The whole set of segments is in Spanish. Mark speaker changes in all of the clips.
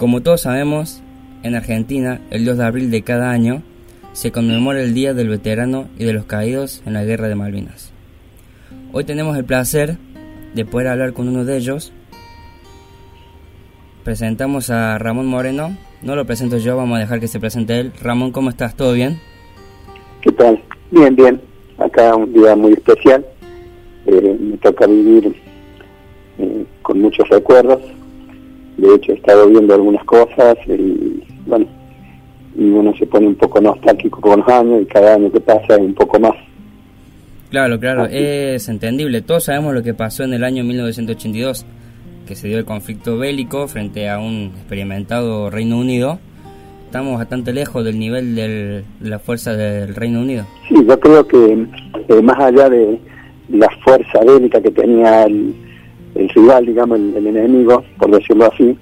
Speaker 1: Como todos sabemos, en Argentina, el 2 de abril de cada año, se conmemora el Día del Veterano y de los Caídos en la Guerra de Malvinas. Hoy tenemos el placer de poder hablar con uno de ellos. Presentamos a Ramón Moreno. No lo presento yo, vamos a dejar que se presente él. Ramón, ¿cómo estás? ¿Todo bien?
Speaker 2: ¿Qué tal? Bien, bien. Acá un día muy especial. Eh, me toca vivir eh, con muchos recuerdos de hecho he estado viendo algunas cosas y bueno, y uno se pone un poco nostálgico con los años y cada año que pasa es un poco más.
Speaker 1: Claro, claro, es entendible. Todos sabemos lo que pasó en el año 1982, que se dio el conflicto bélico frente a un experimentado Reino Unido. Estamos bastante lejos del nivel de la fuerza del Reino Unido.
Speaker 2: Sí, yo creo que eh, más allá de la fuerza bélica que tenía el, el rival, digamos, el, enemigo, por decirlo así,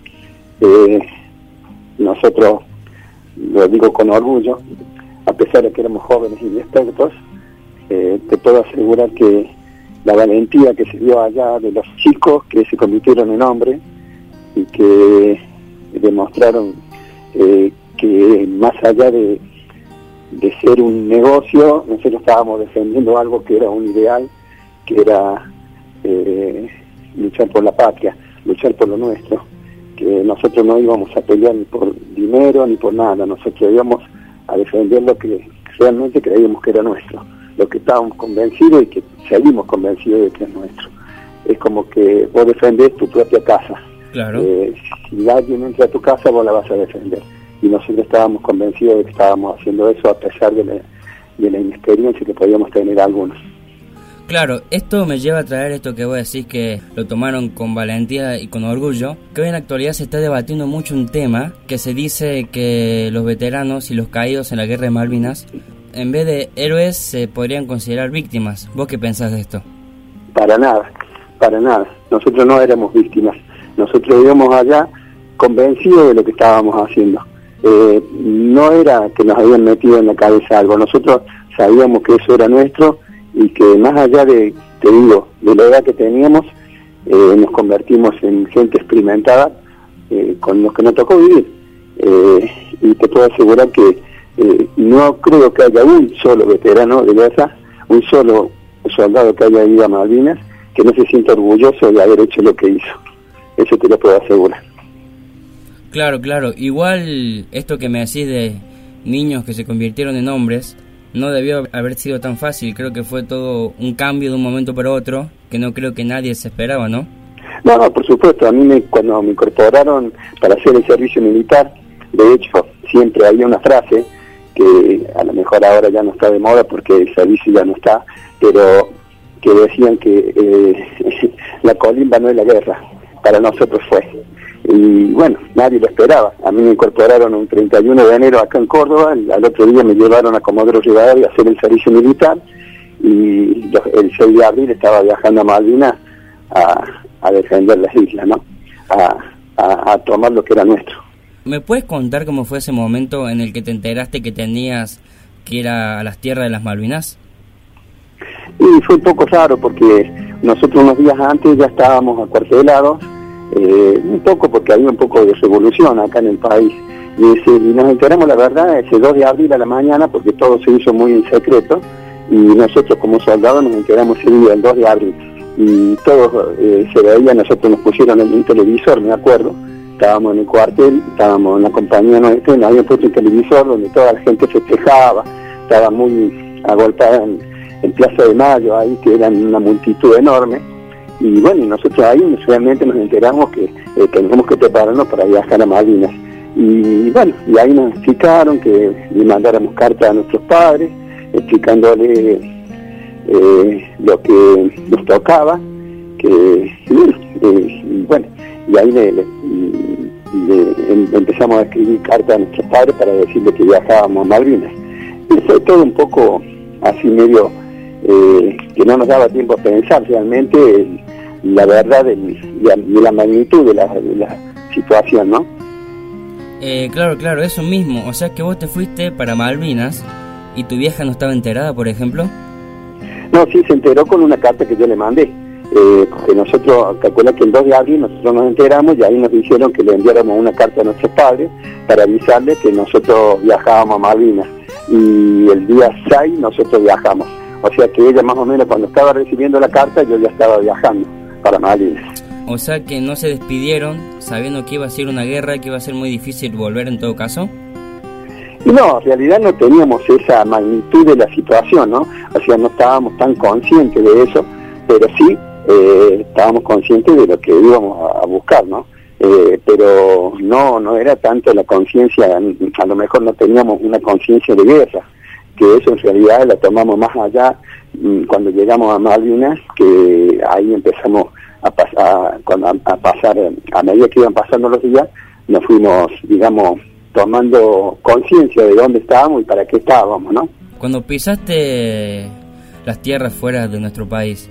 Speaker 2: eh, nosotros, lo digo con orgullo, a pesar de que éramos jóvenes y expertos, eh, te puedo asegurar que la valentía que se dio allá de los chicos que se convirtieron en hombres y que demostraron eh, que más allá de, de ser un negocio, nosotros estábamos defendiendo algo que era un ideal, que era luchar por la patria, luchar por lo nuestro, que nosotros no íbamos a pelear ni por dinero ni por nada, nosotros íbamos a defender lo que realmente creíamos que era nuestro, lo que estábamos convencidos y que seguimos convencidos de que es nuestro. Es como que vos defendés tu propia casa.
Speaker 1: Claro.
Speaker 2: Eh, si alguien entra a tu casa, vos la vas a defender. Y nosotros estábamos convencidos de que estábamos haciendo eso a pesar de la, de la inexperiencia que podíamos tener algunos.
Speaker 1: Claro, esto me lleva a traer esto que voy a decir que lo tomaron con valentía y con orgullo, que hoy en la actualidad se está debatiendo mucho un tema que se dice que los veteranos y los caídos en la guerra de Malvinas, en vez de héroes, se podrían considerar víctimas. ¿Vos qué pensás de esto?
Speaker 2: Para nada, para nada. Nosotros no éramos víctimas. Nosotros íbamos allá convencidos de lo que estábamos haciendo. Eh, no era que nos habían metido en la cabeza algo. Nosotros sabíamos que eso era nuestro y que más allá de, te digo, de la edad que teníamos, eh, nos convertimos en gente experimentada eh, con los que nos tocó vivir. Eh, y te puedo asegurar que no creo que haya un solo veterano de guerra, un solo soldado que haya ido a Malvinas, que no se sienta orgulloso de haber hecho lo que hizo. Eso te lo puedo asegurar.
Speaker 1: Claro, claro. Igual esto que me decís de niños que se convirtieron en hombres, no debió haber sido tan fácil. Creo que fue todo un cambio de un momento para otro que no creo que nadie se esperaba, ¿no?
Speaker 2: No, no, por supuesto. A mí me, cuando me incorporaron para hacer el servicio militar, de hecho, siempre había una frase que a lo mejor ahora ya no está de moda porque el servicio ya no está, pero que decían que eh, la colimba no es la guerra. Para nosotros fue y bueno, nadie lo esperaba. A mí me incorporaron un 31 de enero acá en Córdoba, al otro día me llevaron a Comodoro Rivadavia a hacer el servicio militar y el 6 de abril estaba viajando a Malvinas a, defender las islas, ¿no? A, a, tomar lo que era nuestro.
Speaker 1: ¿Me puedes contar cómo fue ese momento en el que te enteraste que tenías que ir a las tierras de las Malvinas?
Speaker 2: Y fue un poco raro porque nosotros unos días antes ya estábamos acuartelados eh, un poco porque había un poco de revolución acá en el país. Y, nos enteramos, la verdad, ese 2 de abril a la mañana, porque todo se hizo muy en secreto, y nosotros como soldados nos enteramos ese día, el 2 de abril. Y todo eh, se veía, nosotros nos pusieron en un televisor, me acuerdo, estábamos en el cuartel, estábamos en la compañía nuestra, y nos habían puesto un televisor donde toda la gente festejaba, estaba muy agolpada en, en Plaza de Mayo, ahí que eran una multitud enorme y bueno, nosotros ahí realmente nos enteramos que eh, teníamos que prepararnos para viajar a Malvinas. Y bueno, y ahí nos explicaron que le mandáramos cartas a nuestros padres, explicándole eh, lo que nos tocaba, que y bueno, y ahí le, em, empezamos a escribir cartas a nuestros padres para decirle que viajábamos a Malvinas. Y fue todo un poco así medio eh, que no nos daba tiempo a pensar realmente la verdad de, la magnitud de la, situación, ¿no?
Speaker 1: Eh, claro, claro, eso mismo. O sea que vos te fuiste para Malvinas y tu vieja no estaba enterada, por ejemplo.
Speaker 2: No, sí, se enteró con una carta que yo le mandé. eh, porque nosotros, calcula que el 2 de abril nosotros nos enteramos y ahí nos dijeron que le enviáramos una carta a nuestros padres para avisarles que nosotros viajábamos a Malvinas y el día 6 nosotros viajamos. O sea que ella más o menos cuando estaba recibiendo la carta yo ya estaba viajando para Malvinas.
Speaker 1: O sea que no se despidieron sabiendo que iba a ser una guerra, que iba a ser muy difícil volver en todo caso.
Speaker 2: No, en realidad no teníamos esa magnitud de la situación, ¿no? O sea, no estábamos tan conscientes de eso, pero sí eh, estábamos conscientes de lo que íbamos a, buscar, ¿no? Eh, pero no, no era tanto la conciencia, a lo mejor no teníamos una conciencia de guerra, que eso en realidad la tomamos más allá mm, cuando llegamos a Malvinas, que ahí empezamos a, pasar, a, pasar, a medida que iban pasando los días, nos fuimos, digamos, tomando conciencia de dónde estábamos y para qué estábamos, ¿no?
Speaker 1: Cuando pisaste las tierras fuera de nuestro país,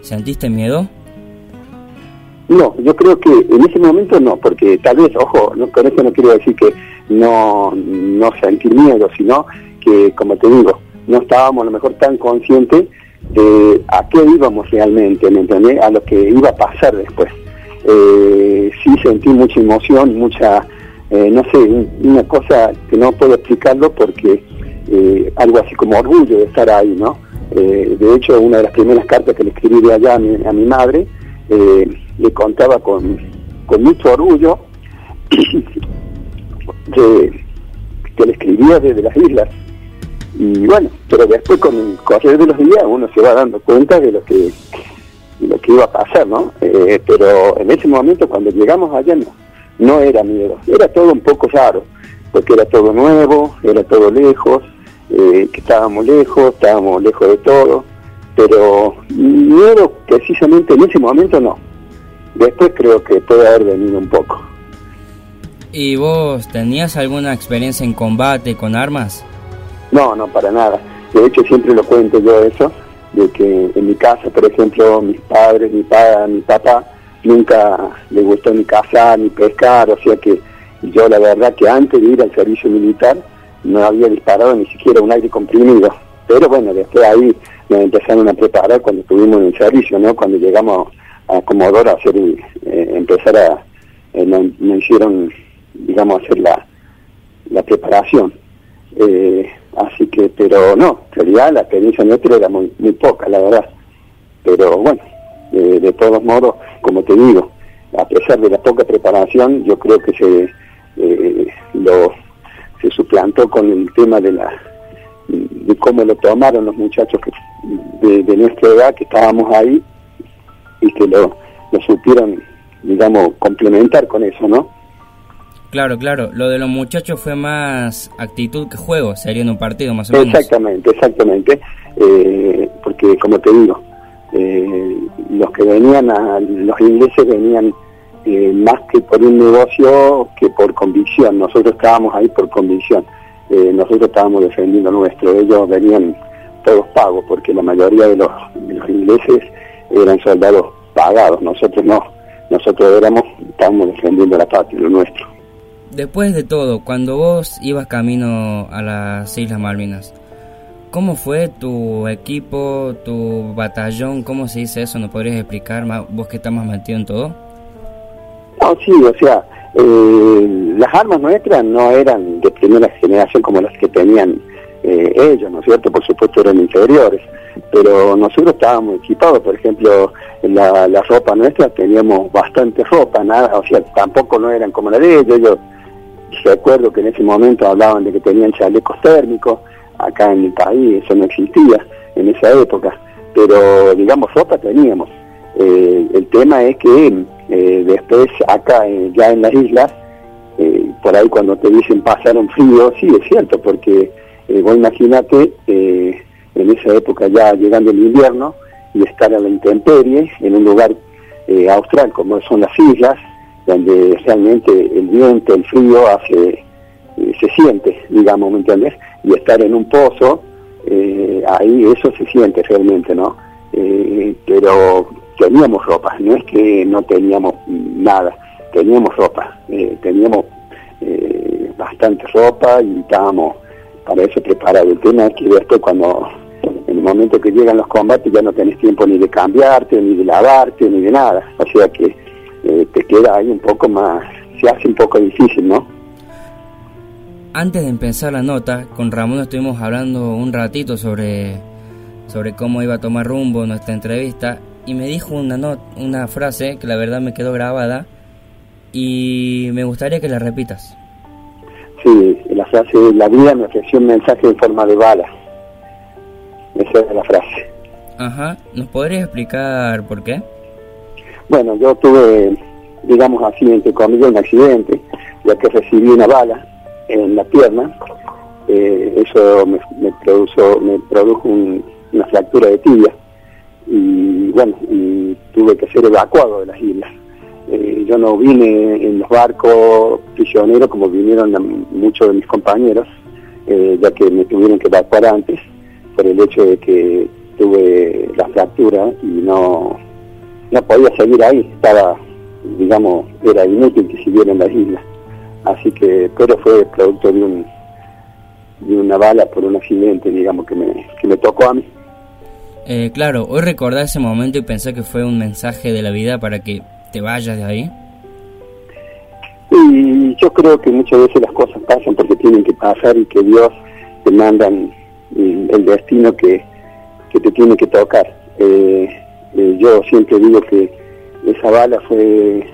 Speaker 1: ¿sentiste miedo?
Speaker 2: No, yo creo que en ese momento no, porque tal vez, ojo, no, con eso no quiero decir que no, no sentir miedo, sino que, como te digo, no estábamos a lo mejor tan conscientes de a qué íbamos realmente, ¿me entendés? A lo que iba a pasar después. Eh, sí sentí mucha emoción, mucha, eh, no sé, una cosa que no puedo explicarlo porque eh, algo así como orgullo de estar ahí, ¿no? de hecho, una de las primeras cartas que le escribí de allá a mi, a mi madre, le contaba con, con mucho orgullo que, que le escribía desde las islas y bueno, pero después con el correr de los días uno se va dando cuenta de lo que lo que iba a pasar, ¿no? Eh, pero en ese momento cuando llegamos allá no, no era miedo, era todo un poco raro, porque era todo nuevo, era todo lejos, eh, que estábamos lejos, estábamos lejos de todo, pero miedo precisamente en ese momento no. Después creo que puede haber venido un poco.
Speaker 1: ¿Y vos tenías alguna experiencia en combate con armas?
Speaker 2: No, no, para nada. De hecho, siempre lo cuento yo eso, de que en mi casa, por ejemplo, mis padres, mi, padre, mi papá, nunca le gustó ni cazar, ni pescar, o sea que yo la verdad que antes de ir al servicio militar no había disparado ni siquiera un aire comprimido. Pero bueno, después ahí me empezaron a preparar cuando estuvimos en servicio, ¿no? Cuando llegamos a Comodoro a hacer, eh, empezar a, eh, me, hicieron, digamos, hacer la, la preparación. Eh, Así que, pero no, en realidad la experiencia nuestra era muy, muy poca, la verdad. Pero bueno, de todos modos, como te digo, a pesar de la poca preparación, yo creo que se eh, lo se suplantó con el tema de la de cómo lo tomaron los muchachos que, de, nuestra edad que estábamos ahí y que lo, lo supieron, digamos, complementar con eso, ¿no?
Speaker 1: Claro, claro. Lo de los muchachos fue más actitud que juego, sería en un partido más o menos.
Speaker 2: Exactamente, exactamente. Eh, porque, como te digo, eh, los que venían, a, los ingleses venían eh, más que por un negocio que por convicción. Nosotros estábamos ahí por convicción. nosotros estábamos defendiendo nuestro. Ellos venían todos pagos, porque la mayoría de los, de los ingleses eran soldados pagados. Nosotros no. Nosotros éramos, estábamos defendiendo la patria, lo nuestro.
Speaker 1: Después de todo, cuando vos ibas camino a las Islas Malvinas, ¿cómo fue tu equipo, tu batallón? ¿Cómo se dice eso? ¿No podrías explicar más, vos que estás más metido en todo?
Speaker 2: No, sí, o sea, eh, las armas nuestras no eran de primera generación como las que tenían eh, ellos, ¿no es cierto? Por supuesto eran inferiores, pero nosotros estábamos equipados, por ejemplo, la, la ropa nuestra teníamos bastante ropa, nada, o sea, tampoco no eran como la de ellos, ellos recuerdo que en ese momento hablaban de que tenían chalecos térmicos, acá en mi país eso no existía en esa época, pero digamos ropa teníamos. Eh, el tema es que eh, después acá ya en las islas, eh, por ahí cuando te dicen pasaron frío, sí es cierto, porque vos imagínate en esa época ya llegando el invierno y estar a la intemperie en un lugar austral como son las islas, donde realmente el viento, el frío hace, eh, se siente, digamos, ¿me entiendes? Y estar en un pozo, eh, ahí eso se siente realmente, ¿no? Eh, pero teníamos ropa, no es que no teníamos nada, teníamos ropa, teníamos bastante ropa y estábamos para eso preparados. El tema que después cuando en el momento que llegan los combates ya no tenés tiempo ni de cambiarte, ni de lavarte, ni de nada. O sea que eh, te queda ahí un poco más, se hace un poco difícil, ¿no?
Speaker 1: Antes de empezar la nota, con Ramón estuvimos hablando un ratito sobre, sobre cómo iba a tomar rumbo nuestra entrevista y me dijo una, una frase que la verdad me quedó grabada y me gustaría que la repitas.
Speaker 2: Sí, la frase, la vida me ofreció un mensaje en forma de bala. Esa es la frase.
Speaker 1: Ajá, ¿nos podrías explicar por qué?
Speaker 2: Bueno, yo tuve, digamos así, entre comillas, un accidente, ya que recibí una bala en la pierna. Eh, eso me, produjo, me produjo una fractura de tibia y bueno, y tuve que ser evacuado de las islas. Eh, yo no vine en los barcos prisioneros como vinieron muchos de mis compañeros, eh, ya que me tuvieron que evacuar antes por el hecho de que tuve la fractura y no, no podía seguir ahí, estaba, digamos, era inútil que siguiera en las islas. Así que, pero fue producto de un de una bala por un accidente, digamos, que me, que me tocó a mí.
Speaker 1: Eh, claro, hoy recordar ese momento y pensé que fue un mensaje de la vida para que te vayas de ahí.
Speaker 2: Y yo creo que muchas veces las cosas pasan porque tienen que pasar y que Dios te mandan el destino que, que te tiene que tocar. Eh, eh, yo siempre digo que esa bala fue,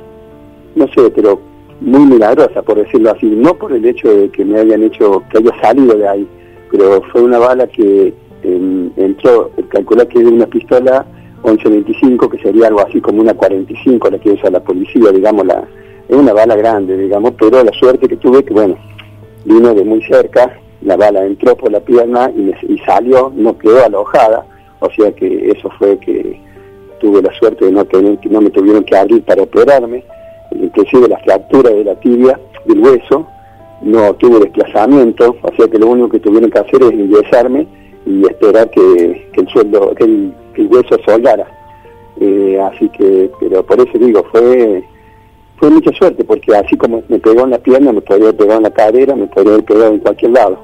Speaker 2: no sé, pero muy milagrosa, por decirlo así, no por el hecho de que me hayan hecho, que haya salido de ahí, pero fue una bala que entró, calcula que es una pistola 1125, que sería algo así como una 45 la que usa la policía, digamos, la, es una bala grande, digamos, pero la suerte que tuve que, bueno, vino de muy cerca, la bala entró por la pierna y, y salió, no quedó alojada, o sea que eso fue que tuve la suerte de no tener, que no me tuvieron que abrir para operarme, inclusive la fractura de la tibia, del hueso, no tuve desplazamiento, o que lo único que tuvieron que hacer es ingresarme y esperar que, el sueldo, que el, hueso soldara. Eh, así que, pero por eso digo, fue fue mucha suerte, porque así como me pegó en la pierna, me podría haber pegado en la cadera, me podría haber pegado en cualquier lado,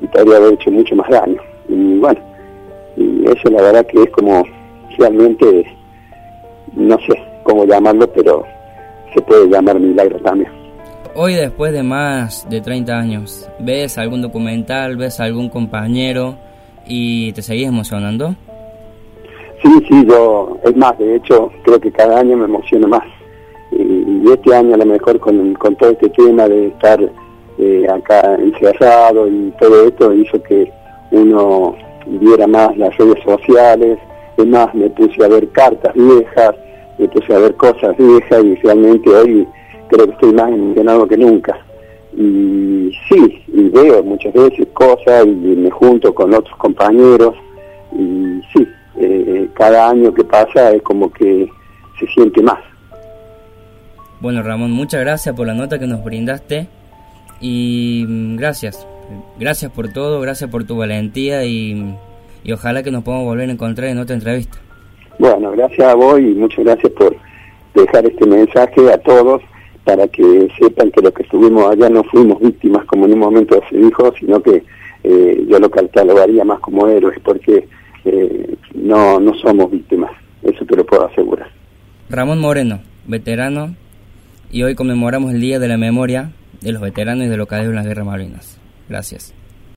Speaker 2: y podría haber hecho mucho más daño. Y bueno, y eso la verdad que es como realmente, no sé cómo llamarlo, pero se puede llamar milagro también.
Speaker 1: Hoy después de más de 30 años, ¿ves algún documental, ves algún compañero y te seguís emocionando?
Speaker 2: Sí, sí, yo, es más, de hecho, creo que cada año me emociono más. Y, este año a lo mejor con, con todo este tema de estar eh, acá encerrado y todo esto hizo que uno viera más las redes sociales, más, me puse a ver cartas viejas, me puse a ver cosas viejas y realmente hoy creo que estoy más emocionado que nunca y sí, y veo muchas veces cosas y me junto con otros compañeros y sí, eh, cada año que pasa es como que se siente más.
Speaker 1: Bueno Ramón, muchas gracias por la nota que nos brindaste y mm, gracias, gracias por todo, gracias por tu valentía y, y ojalá que nos podamos volver a encontrar en otra entrevista.
Speaker 2: Bueno, gracias a vos y muchas gracias por dejar este mensaje a todos para que sepan que los que estuvimos allá no fuimos víctimas como en un momento se dijo, sino que eh, yo lo catalogaría más como héroes porque eh, no, no somos víctimas, eso te lo puedo asegurar.
Speaker 1: Ramón Moreno, veterano, y hoy conmemoramos el Día de la Memoria de los Veteranos y de los Caídos en las Guerras Malvinas. Gracias.